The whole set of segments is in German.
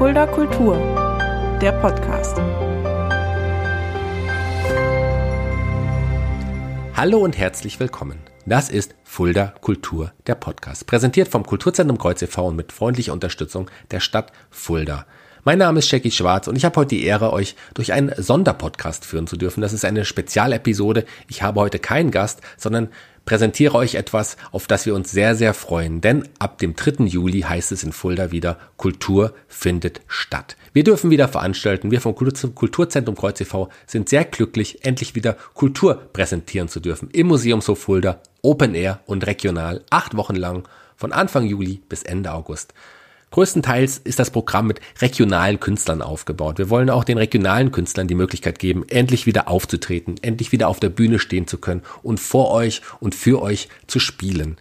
Fulda Kultur, der Podcast. Hallo und herzlich willkommen. Das ist Fulda Kultur, der Podcast, präsentiert vom Kulturzentrum Kreuz e.V. und mit freundlicher Unterstützung der Stadt Fulda. Mein Name ist Jackie Schwarz und ich habe heute die Ehre, euch durch einen Sonderpodcast führen zu dürfen. Das ist eine Spezialepisode. Ich habe heute keinen Gast, sondern präsentiere euch etwas, auf das wir uns sehr, sehr freuen. Denn ab dem 3. Juli heißt es in Fulda wieder, Kultur findet statt. Wir dürfen wieder veranstalten. Wir vom Kulturzentrum Kreuz e.V. sind sehr glücklich, endlich wieder Kultur präsentieren zu dürfen. Im Museumshof Fulda, Open Air und regional, acht Wochen lang, von Anfang Juli bis Ende August. Größtenteils ist das Programm mit regionalen Künstlern aufgebaut. Wir wollen auch den regionalen Künstlern die Möglichkeit geben, endlich wieder aufzutreten, endlich wieder auf der Bühne stehen zu können und vor euch und für euch zu spielen.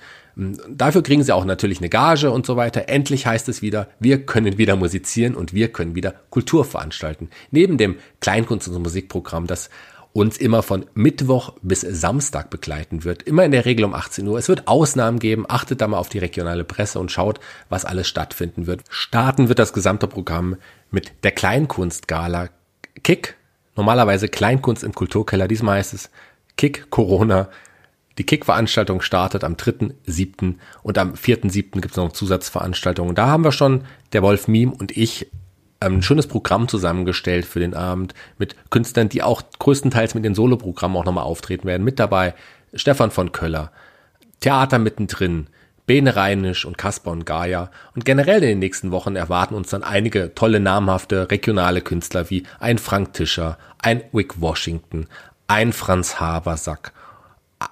Dafür kriegen sie auch natürlich eine Gage und so weiter. Endlich heißt es wieder, wir können wieder musizieren und wir können wieder Kultur veranstalten. Neben dem Kleinkunst- und Musikprogramm, das uns immer von Mittwoch bis Samstag begleiten wird. Immer in der Regel um 18 Uhr. Es wird Ausnahmen geben. Achtet da mal auf die regionale Presse und schaut, was alles stattfinden wird. Starten wird das gesamte Programm mit der Kleinkunstgala Kick. Normalerweise Kleinkunst im Kulturkeller. Diesmal heißt es Kick Corona. Die Kick-Veranstaltung startet am 3.7. und am 4.7. gibt es noch Zusatzveranstaltungen. Da haben wir schon der Wolf Miem und ich ein schönes Programm zusammengestellt für den Abend mit Künstlern, die auch größtenteils mit den Soloprogrammen auch nochmal auftreten werden. Mit dabei Stefan von Köller, Theater mittendrin, Bene Reinisch und Kasper und Gaia. Und generell in den nächsten Wochen erwarten uns dann einige tolle namhafte regionale Künstler wie ein Frank Tischer, ein Wick Washington, ein Franz Habersack,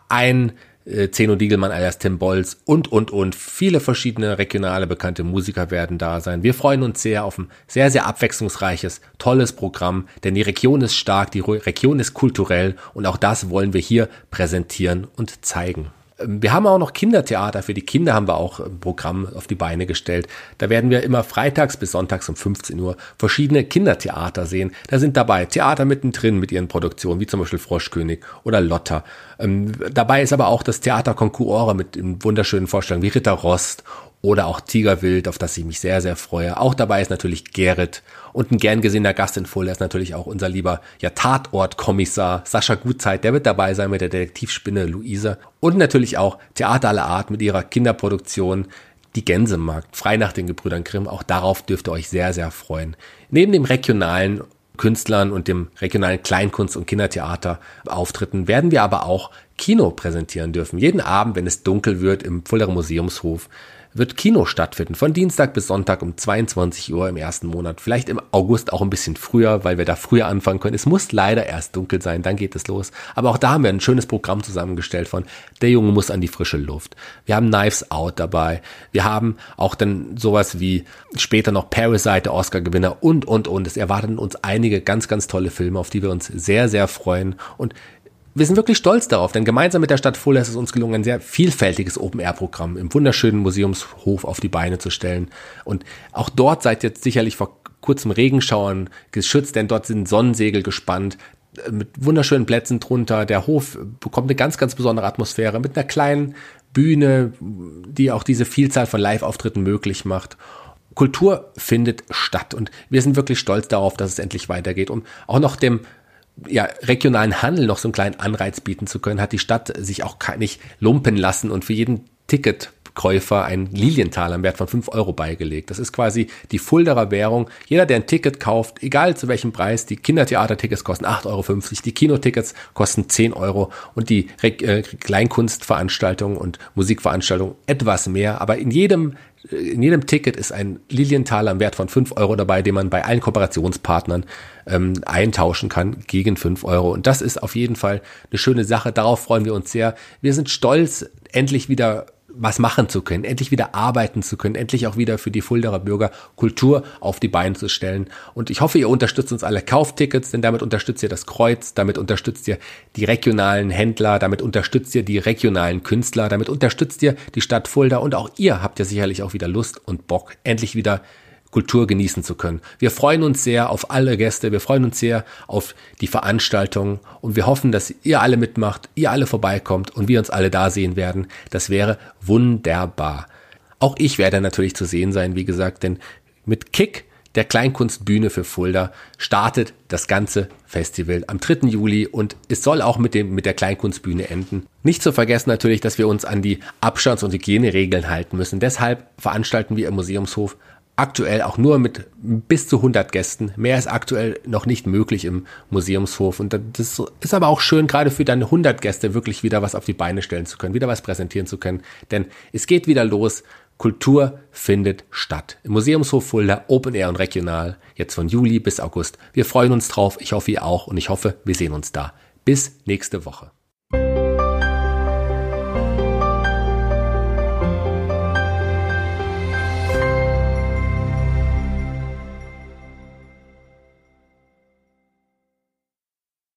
ein äh, Zeno Diegelmann alias Tim Bolz und, und, und. Viele verschiedene regionale bekannte Musiker werden da sein. Wir freuen uns sehr auf ein sehr, sehr abwechslungsreiches, tolles Programm, denn die Region ist stark, die Region ist kulturell und auch das wollen wir hier präsentieren und zeigen. Ähm, wir haben auch noch Kindertheater. Für die Kinder haben wir auch ein Programm auf die Beine gestellt. Da werden wir immer freitags bis sonntags um 15 Uhr verschiedene Kindertheater sehen. Da sind dabei Theater mittendrin mit ihren Produktionen, wie zum Beispiel Froschkönig oder Lotta. Ähm, dabei ist aber auch das Theater Concours mit wunderschönen Vorstellungen wie Ritter Rost oder auch Tigerwild, auf das ich mich sehr, sehr freue. Auch dabei ist natürlich Gerrit und ein gern gesehener Gast in Fulda ist natürlich auch unser lieber ja, Tatortkommissar Sascha Gutzeit, der wird dabei sein mit der Detektivspinne Luise und natürlich auch Theater aller Art mit ihrer Kinderproduktion die Gänsemarkt, frei nach den Gebrüdern Grimm. Auch darauf dürft ihr euch sehr, sehr freuen. Neben dem regionalen Künstlern und dem regionalen Kleinkunst- und Kindertheater Auftritten werden wir aber auch Kino präsentieren dürfen. Jeden Abend, wenn es dunkel wird, im Fulderer Museumshof wird Kino stattfinden, von Dienstag bis Sonntag um 22 Uhr im ersten Monat. Vielleicht im August auch ein bisschen früher, weil wir da früher anfangen können. Es muss leider erst dunkel sein, dann geht es los. Aber auch da haben wir ein schönes Programm zusammengestellt von Der Junge muss an die frische Luft. Wir haben Knives Out dabei. Wir haben auch dann sowas wie später noch Parasite, der Oscar-Gewinner und, und, und. Es erwarten uns einige ganz, ganz tolle Filme, auf die wir uns sehr, sehr freuen. Und wir sind wirklich stolz darauf, denn gemeinsam mit der Stadt Fulda ist es uns gelungen, ein sehr vielfältiges Open-Air-Programm im wunderschönen Museumshof auf die Beine zu stellen. Und auch dort seid ihr sicherlich vor kurzem Regenschauern geschützt, denn dort sind Sonnensegel gespannt äh, mit wunderschönen Plätzen drunter. Der Hof bekommt eine ganz, ganz besondere Atmosphäre mit einer kleinen Bühne, die auch diese Vielzahl von Live-Auftritten möglich macht. Kultur findet statt und wir sind wirklich stolz darauf, dass es endlich weitergeht, um auch noch dem ja, regionalen Handel noch so einen kleinen Anreiz bieten zu können, hat die Stadt sich auch nicht lumpen lassen und für jeden Ticket Käufer ein Lilienthal am Wert von 5 Euro beigelegt. Das ist quasi die Fulderer Währung. Jeder, der ein Ticket kauft, egal zu welchem Preis, die Kindertheatertickets kosten 8,50 Euro, die Kinotickets kosten 10 Euro und die äh, Kleinkunstveranstaltungen und Musikveranstaltungen etwas mehr. Aber in jedem in jedem Ticket ist ein Lilienthal am Wert von 5 Euro dabei, den man bei allen Kooperationspartnern ähm, eintauschen kann gegen 5 Euro. Und das ist auf jeden Fall eine schöne Sache. Darauf freuen wir uns sehr. Wir sind stolz, endlich wieder was machen zu können, endlich wieder arbeiten zu können, endlich auch wieder für die Fulderer Bürger Kultur auf die Beine zu stellen. Und ich hoffe, ihr unterstützt uns alle Kauftickets, denn damit unterstützt ihr das Kreuz, damit unterstützt ihr die regionalen Händler, damit unterstützt ihr die regionalen Künstler, damit unterstützt ihr die Stadt Fulda und auch ihr habt ja sicherlich auch wieder Lust und Bock, endlich wieder Kultur genießen zu können. Wir freuen uns sehr auf alle Gäste, wir freuen uns sehr auf die Veranstaltung und wir hoffen, dass ihr alle mitmacht, ihr alle vorbeikommt und wir uns alle da sehen werden. Das wäre wunderbar. Auch ich werde natürlich zu sehen sein, wie gesagt, denn mit Kick der Kleinkunstbühne für Fulda startet das ganze Festival am 3. Juli und es soll auch mit dem, mit der Kleinkunstbühne enden. Nicht zu vergessen natürlich, dass wir uns an die Abstands- und Hygieneregeln halten müssen. Deshalb veranstalten wir im Museumshof aktuell auch nur mit bis zu 100 Gästen. Mehr ist aktuell noch nicht möglich im Museumshof. Und das ist aber auch schön, gerade für deine 100 Gäste wirklich wieder was auf die Beine stellen zu können, wieder was präsentieren zu können. Denn es geht wieder los. Kultur findet statt. Im Museumshof Fulda, Open Air und regional, jetzt von Juli bis August. Wir freuen uns drauf. Ich hoffe, ihr auch. Und ich hoffe, wir sehen uns da. Bis nächste Woche.